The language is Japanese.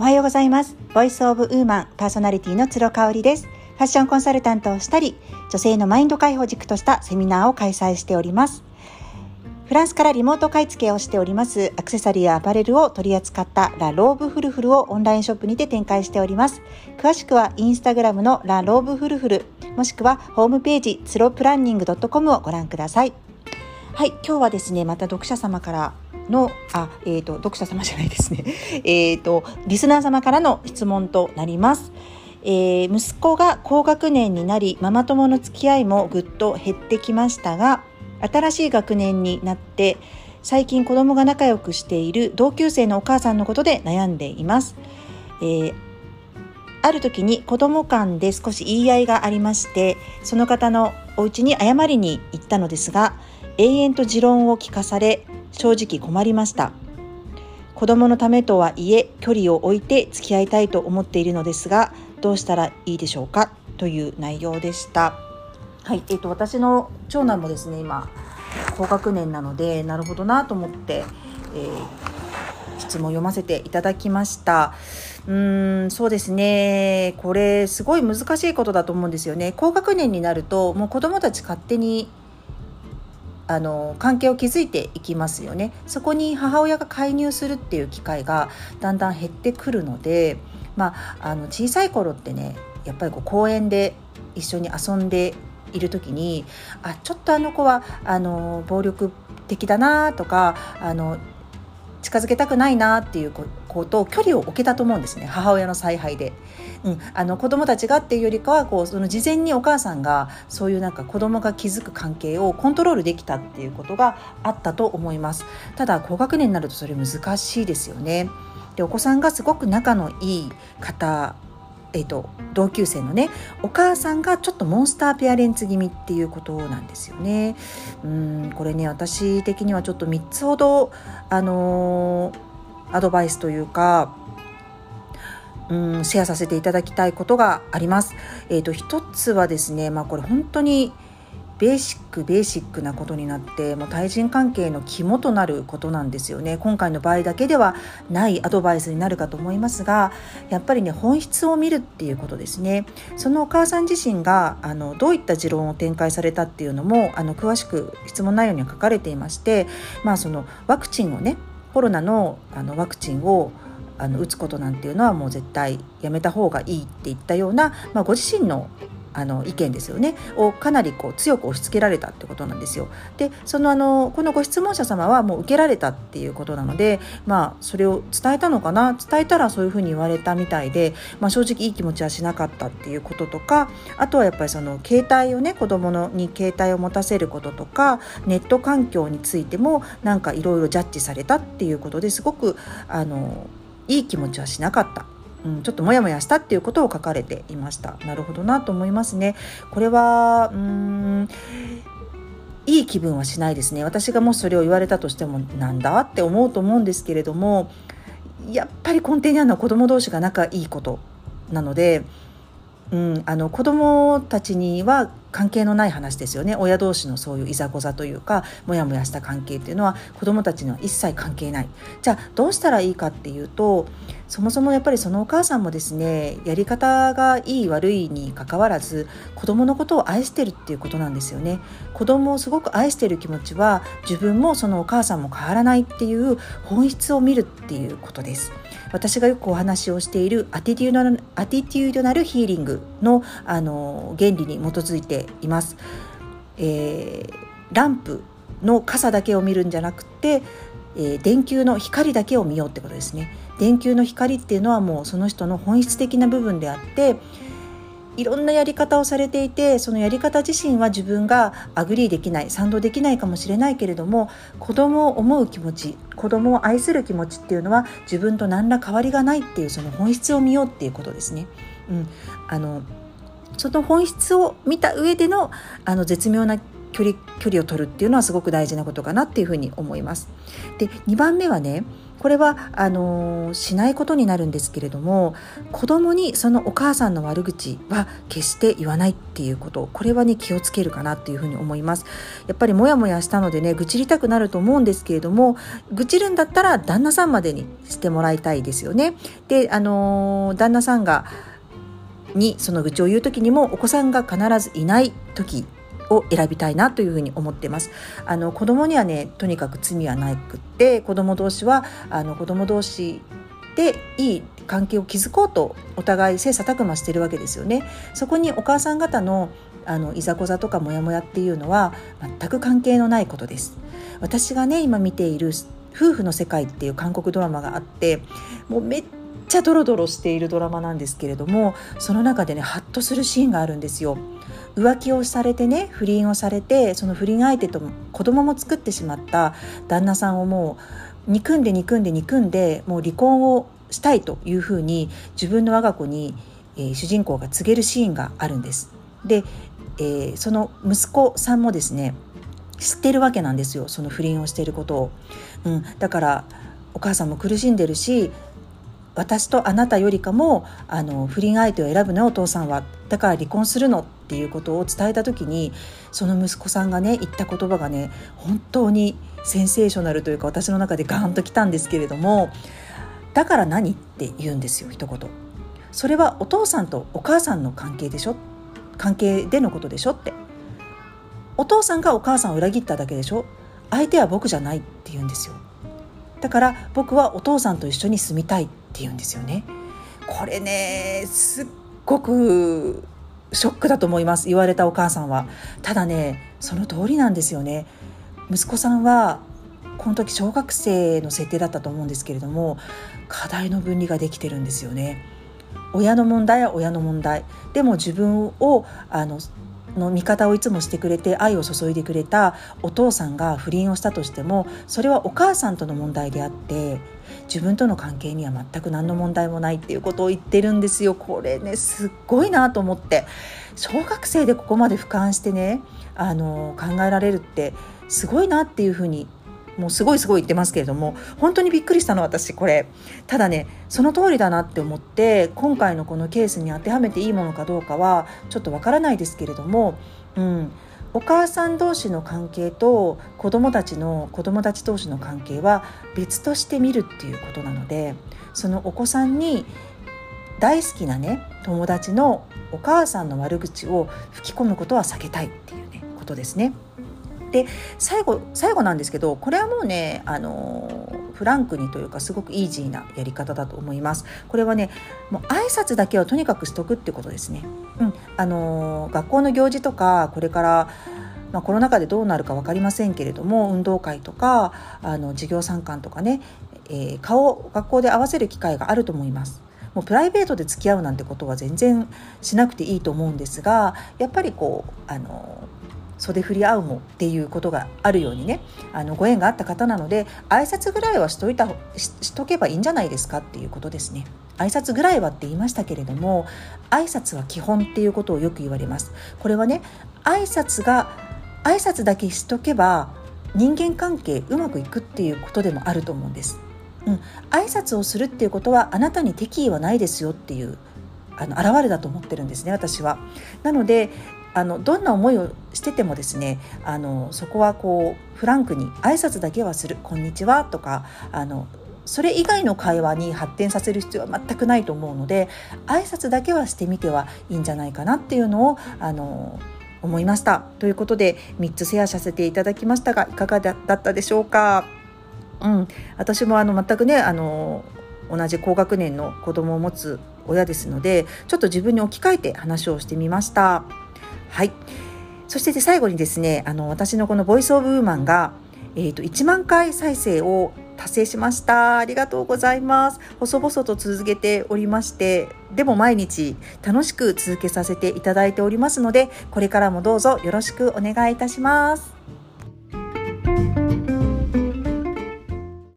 おはようございます。ボイスオブウーマンパーソナリティの鶴香織です。ファッションコンサルタントをしたり女性のマインド解放軸としたセミナーを開催しております。フランスからリモート買い付けをしておりますアクセサリーやアパレルを取り扱ったラ・ローブフルフルをオンラインショップにて展開しております。詳しくはインスタグラムのラ・ローブフルフルもしくはホームページツロプランニング .com をご覧ください。はい今日はですねまた読者様からのあ、えーと、読者様じゃないですね、えと、リスナー様からの質問となります。えー、息子が高学年になりママ友の付き合いもぐっと減ってきましたが新しい学年になって最近子供が仲良くしている同級生のお母さんのことで悩んでいます。えーある時に子供間で少し言い合いがありましてその方のお家に謝りに行ったのですが延々と持論を聞かされ正直困りました。子供のためとはいえ距離を置いて付き合いたいと思っているのですがどうしたらいいでしょうか？という内容でした。はい、えーと、私の長男もですね今高学年なのでなるほどなと思って、えー、質問を読ませていただきました。うーんそうですね。これすごい難しいことだと思うんですよね。高学年になるともう子どもたち勝手にあの関係を築いていきますよね。そこに母親が介入するっていう機会がだんだん減ってくるので、まあ、あの小さい頃ってねやっぱりこう公園で一緒に遊んでいる時にあちょっとあの子はあの暴力的だなとかあの近づけたくないなっていうこと距離を置けたと思うんですね。母親の采配で。うん、あの子供たちがっていうよりかはこうその事前にお母さんがそういうなんか子供が築く関係をコントロールできたっていうことがあったと思います。ただ高学年になるとそれ難しいですよね。でお子さんがすごく仲のいい方えーと、同級生のねお母さんがちょっとモンスターペアレンツ気味っていうことなんですよね。うん。これね私的にはちょっと3つほど、あのー、アドバイスというかうんシェアさせていただきたいことがあります。えーと、一つはですね、まあ、これ本当にベーシックベーシックなことになってもう対人関係の肝となることなんですよね今回の場合だけではないアドバイスになるかと思いますがやっぱりね本質を見るっていうことですねそのお母さん自身があのどういった持論を展開されたっていうのもあの詳しく質問内容には書かれていましてまあそのワクチンをねコロナのあのワクチンをあの打つことなんていうのはもう絶対やめた方がいいっていったような、まあ、ご自身のあの意見ですよねをかなりこう強く押し付けられたってことなんですよ。でそのあのこのご質問者様はもう受けられたっていうことなのでまあそれを伝えたのかな？伝えたらそういうふうに言われたみたいで、まあ、正直いい気持ちはしなかったっていうこととかあとはやっぱりその携帯をね子供のに携帯を持たせることとかネット環境についてもなんかいろいろジャッジされたっていうことですごくあのいい気持ちはしなかった。うん、ちょっとモヤモヤしたっていうことを書かれていました。なるほどなと思いますね。これはうんいい気分はしないですね。私がもしそれを言われたとしてもなんだって思うと思うんですけれどもやっぱり根底にあるのは子供同士が仲いいことなのでうん、あの子どもたちには関係のない話ですよね。親同士のそういういざこざというかモヤモヤした関係っていうのは子どもたちには一切関係ない。じゃあどうしたらいいかっていうとそもそもやっぱりそのお母さんもですねやり方がいい悪いにかかわらず子どものことを愛してるっていうことなんですよね。子どもをすごく愛してる気持ちは自分もそのお母さんも変わらないっていう本質を見るっていうことです。私がよくお話をしているアティテュードアティテュードナルヒーリングのあの原理に基づいています。えー、ランプの傘だけを見るんじゃなくて、えー、電球の光だけを見ようってことですね。電球の光っていうのはもうその人の本質的な部分であっていろんなやり方をされていてそのやり方自身は自分が agree できない賛同できないかもしれないけれども子供を思う気持ち子供を愛する気持ちっていうのは自分と何ら変わりがないっていうその本質を見ようっていうことですね。うん、あのその本質を見た上でのあの絶妙な距離距離を取るっていうのはすごく大事なことかなっていうふうに思います。で2番目はねこれはあのしないことになるんですけれども子供にそのお母さんの悪口は決して言わないっていうこと。これはね気をつけるかなっていうふうに思います。やっぱりモヤモヤしたのでね愚痴りたくなると思うんですけれども愚痴るんだったら旦那さんまでにしてもらいたいですよね。であの旦那さんがにその愚痴を言う時にもお子さんが必ずいない時を選びたいなというふうに思ってます。あの子供にはねとにかく罪はなくって子供同士はあの子供同士でいい関係を築こうとお互い切磋琢磨してるわけですよね。そこにお母さん方のあのいざこざとかモヤモヤっていうのは全く関係のないことです。私がね今見ている夫婦の世界っていう韓国ドラマがあってもうめっちゃドロドロしているドラマなんですけれどもその中でねハッとするシーンがあるんですよ。浮気をされてね不倫をされてその不倫相手と子供も作ってしまった旦那さんをもう憎んで憎んで憎んでもう離婚をしたいというふうに自分の我が子に、えー、主人公が告げるシーンがあるんです。で、えー、その息子さんもですね知ってるわけなんですよその不倫をしていることを。うん、だからお母さんも苦しんでるし私とあなたよりかもあの不倫相手を選ぶねお父さんは。だから離婚するのっていうことを伝えた時にその息子さんがね言った言葉がね本当にセンセーショナルというか私の中でガーンときたんですけれどもだから何って言うんですよ一言。それはお父さんとお母さんの関係でしょ？関係でのことでしょって。お父さんがお母さんを裏切っただけでしょ？相手は僕じゃないって言うんですよ。だから僕はお父さんと一緒に住みたいって言うんですよね。これねすっごくショックだと思います言われたお母さんは。ただねその通りなんですよね。息子さんはこの時小学生の設定だったと思うんですけれども課題の分離ができてるんですよね。親の問題は親の問題。でも自分をあのの味方をいつもしてくれて愛を注いでくれたお父さんが不倫をしたとしてもそれはお母さんとの問題であって自分との関係には全く何の問題もないっていうことを言ってるんですよ。これねすっごいなと思って。小学生でここまで俯瞰してねあの考えられるってすごいなっていうふうにもうすごいすごい言ってますけれども本当にびっくりしたの私これただねその通りだなって思って今回のこのケースに当てはめていいものかどうかはちょっとわからないですけれども、うん、お母さん同士の関係と子どもたちの子どもたち同士の関係は別として見るっていうことなのでそのお子さんに大好きなね友達のお母さんの悪口を吹き込むことは避けたいっていうねことですね。で最後最後なんですけどこれはもうねあのフランクにというかすごくイージーなやり方だと思います。これはねもう挨拶だけはとにかくしとくってことですね、うん、あの学校の行事とかこれからまあ、コロナ禍でどうなるか分かりませんけれども運動会とかあの授業参観とかね、えー、顔を学校で合わせる機会があると思います。もうプライベートで付き合うなんてことは全然しなくていいと思うんですがやっぱりこうあの袖振り合うもっていうことがあるようにねあのご縁があった方なので挨拶ぐらいはしといたししとけばいいんじゃないですかっていうことですね。挨拶ぐらいはって言いましたけれども挨拶は基本っていうことをよく言われます。これはね挨拶が挨拶だけしとけば人間関係うまくいくっていうことでもあると思うんです。うん、挨拶をするっていうことはあなたに敵意はないですよっていうあの現れだと思ってるんですね私は。なのであのどんな思いをしててもですねあのそこはこうフランクに挨拶だけはする「こんにちは」とかあのそれ以外の会話に発展させる必要は全くないと思うので挨拶だけはしてみてはいいんじゃないかなっていうのをあの思いました。ということで3つシェアさせていただきましたがいかがだったでしょうか？うん、私もあの全くねあの同じ高学年の子供を持つ親ですのでちょっと自分に置き換えて話をしてみました。はい。そして最後にですね、あの、私のこのボイスオブウーマンが、えっ、ー、と、1万回再生を達成しました。ありがとうございます。細々と続けておりまして、でも毎日楽しく続けさせていただいておりますので、これからもどうぞよろしくお願いいたします。